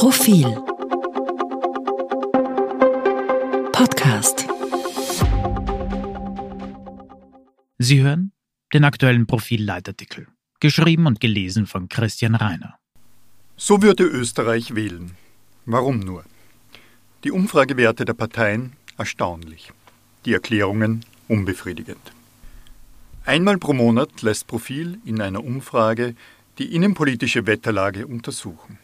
Profil Podcast Sie hören den aktuellen Profil-Leitartikel, geschrieben und gelesen von Christian Reiner. So würde Österreich wählen. Warum nur? Die Umfragewerte der Parteien erstaunlich, die Erklärungen unbefriedigend. Einmal pro Monat lässt Profil in einer Umfrage die innenpolitische Wetterlage untersuchen.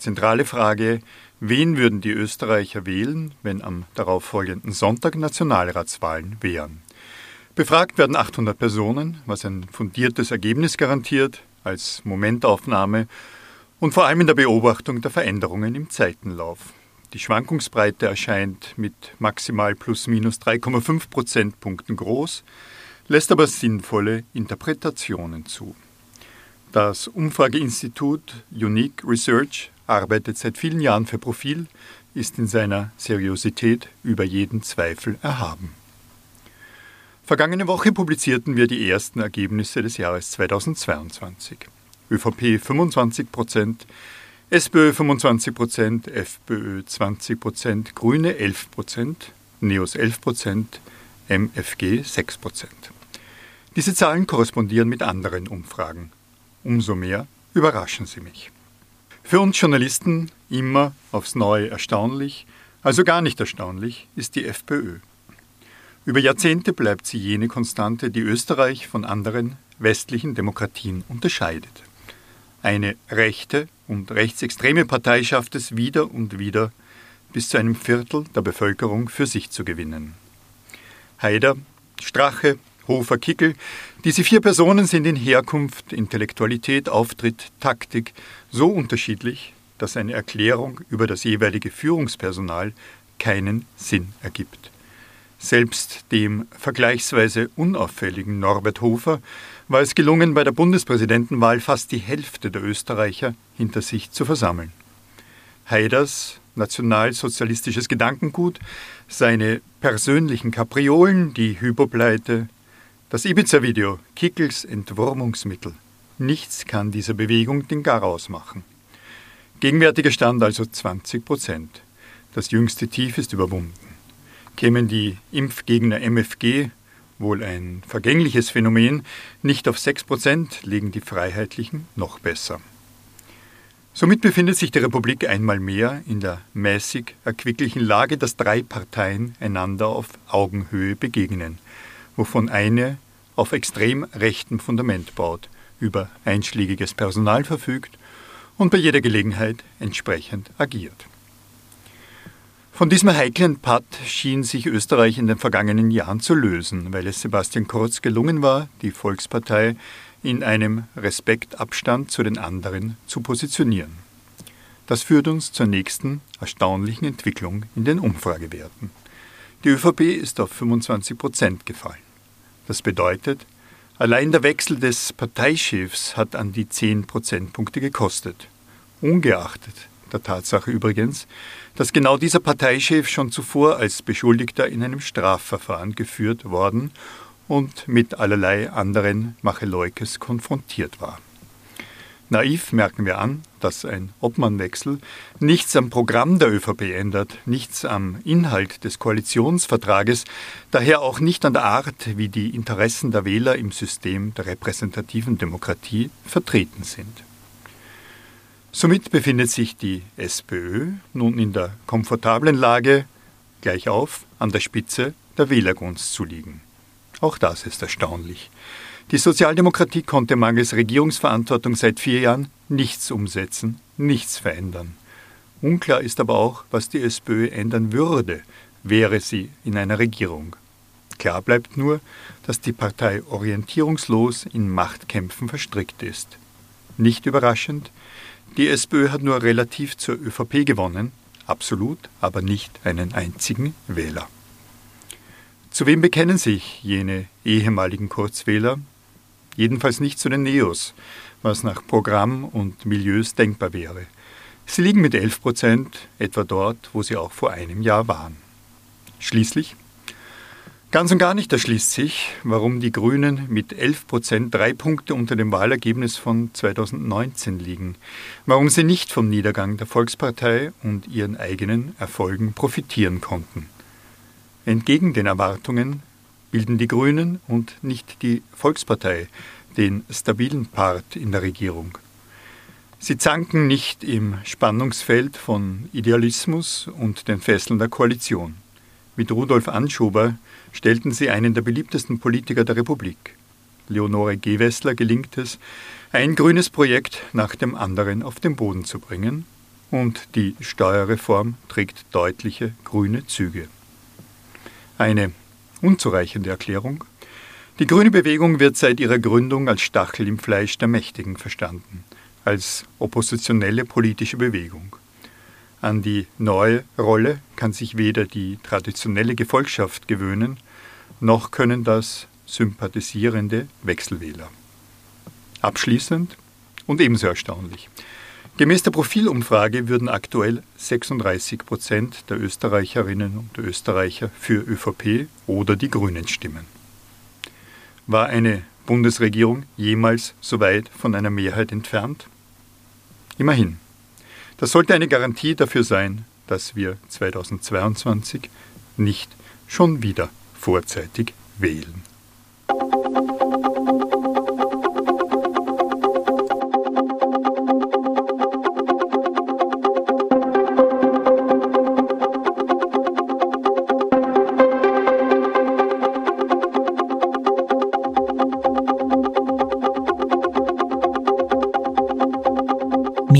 Zentrale Frage, wen würden die Österreicher wählen, wenn am darauffolgenden Sonntag Nationalratswahlen wären? Befragt werden 800 Personen, was ein fundiertes Ergebnis garantiert, als Momentaufnahme und vor allem in der Beobachtung der Veränderungen im Zeitenlauf. Die Schwankungsbreite erscheint mit maximal plus minus 3,5 Prozentpunkten groß, lässt aber sinnvolle Interpretationen zu. Das Umfrageinstitut Unique Research arbeitet seit vielen Jahren für Profil, ist in seiner Seriosität über jeden Zweifel erhaben. Vergangene Woche publizierten wir die ersten Ergebnisse des Jahres 2022. ÖVP 25 Prozent, SPÖ 25 Prozent, FPÖ 20 Prozent, Grüne 11 Prozent, NEOS 11 Prozent, MFG 6 Prozent. Diese Zahlen korrespondieren mit anderen Umfragen. Umso mehr überraschen sie mich. Für uns Journalisten immer aufs Neue erstaunlich, also gar nicht erstaunlich, ist die FPÖ. Über Jahrzehnte bleibt sie jene Konstante, die Österreich von anderen westlichen Demokratien unterscheidet. Eine rechte und rechtsextreme Partei schafft es wieder und wieder, bis zu einem Viertel der Bevölkerung für sich zu gewinnen. Haider, Strache, Hofer, Kickel. Diese vier Personen sind in Herkunft, Intellektualität, Auftritt, Taktik so unterschiedlich, dass eine Erklärung über das jeweilige Führungspersonal keinen Sinn ergibt. Selbst dem vergleichsweise unauffälligen Norbert Hofer war es gelungen, bei der Bundespräsidentenwahl fast die Hälfte der Österreicher hinter sich zu versammeln. Haiders nationalsozialistisches Gedankengut, seine persönlichen Kapriolen, die Hypopleite, das Ibiza-Video, Kickels Entwurmungsmittel. Nichts kann dieser Bewegung den Garaus machen. Gegenwärtiger Stand also 20 Prozent. Das jüngste Tief ist überwunden. Kämen die Impfgegner MFG, wohl ein vergängliches Phänomen, nicht auf 6 Prozent, liegen die Freiheitlichen noch besser. Somit befindet sich die Republik einmal mehr in der mäßig erquicklichen Lage, dass drei Parteien einander auf Augenhöhe begegnen – wovon eine auf extrem rechtem Fundament baut, über einschlägiges Personal verfügt und bei jeder Gelegenheit entsprechend agiert. Von diesem heiklen Patt schien sich Österreich in den vergangenen Jahren zu lösen, weil es Sebastian Kurz gelungen war, die Volkspartei in einem Respektabstand zu den anderen zu positionieren. Das führt uns zur nächsten erstaunlichen Entwicklung in den Umfragewerten. Die ÖVP ist auf 25 Prozent gefallen. Das bedeutet, allein der Wechsel des Parteichefs hat an die 10 Prozentpunkte gekostet. Ungeachtet der Tatsache übrigens, dass genau dieser Parteichef schon zuvor als Beschuldigter in einem Strafverfahren geführt worden und mit allerlei anderen Macheleukes konfrontiert war. Naiv merken wir an, dass ein Obmannwechsel nichts am Programm der ÖVP ändert, nichts am Inhalt des Koalitionsvertrages, daher auch nicht an der Art, wie die Interessen der Wähler im System der repräsentativen Demokratie vertreten sind. Somit befindet sich die SPÖ nun in der komfortablen Lage, gleich auf an der Spitze der Wählergunst zu liegen. Auch das ist erstaunlich. Die Sozialdemokratie konnte mangels Regierungsverantwortung seit vier Jahren nichts umsetzen, nichts verändern. Unklar ist aber auch, was die SPÖ ändern würde, wäre sie in einer Regierung. Klar bleibt nur, dass die Partei orientierungslos in Machtkämpfen verstrickt ist. Nicht überraschend, die SPÖ hat nur relativ zur ÖVP gewonnen, absolut aber nicht einen einzigen Wähler. Zu wem bekennen sich jene ehemaligen Kurzwähler, jedenfalls nicht zu den Neos, was nach Programm und Milieus denkbar wäre. Sie liegen mit 11 Prozent etwa dort, wo sie auch vor einem Jahr waren. Schließlich, Ganz und gar nicht erschließt sich, warum die Grünen mit 11 Prozent drei Punkte unter dem Wahlergebnis von 2019 liegen, warum sie nicht vom Niedergang der Volkspartei und ihren eigenen Erfolgen profitieren konnten. Entgegen den Erwartungen bilden die Grünen und nicht die Volkspartei den stabilen Part in der Regierung. Sie zanken nicht im Spannungsfeld von Idealismus und den Fesseln der Koalition. Mit Rudolf Anschober stellten sie einen der beliebtesten Politiker der Republik. Leonore Gewessler gelingt es, ein grünes Projekt nach dem anderen auf den Boden zu bringen, und die Steuerreform trägt deutliche grüne Züge. Eine unzureichende Erklärung. Die grüne Bewegung wird seit ihrer Gründung als Stachel im Fleisch der Mächtigen verstanden, als oppositionelle politische Bewegung. An die neue Rolle kann sich weder die traditionelle Gefolgschaft gewöhnen, noch können das sympathisierende Wechselwähler. Abschließend und ebenso erstaunlich. Gemäß der Profilumfrage würden aktuell 36 Prozent der Österreicherinnen und Österreicher für ÖVP oder die Grünen stimmen. War eine Bundesregierung jemals so weit von einer Mehrheit entfernt? Immerhin. Das sollte eine Garantie dafür sein, dass wir 2022 nicht schon wieder vorzeitig wählen.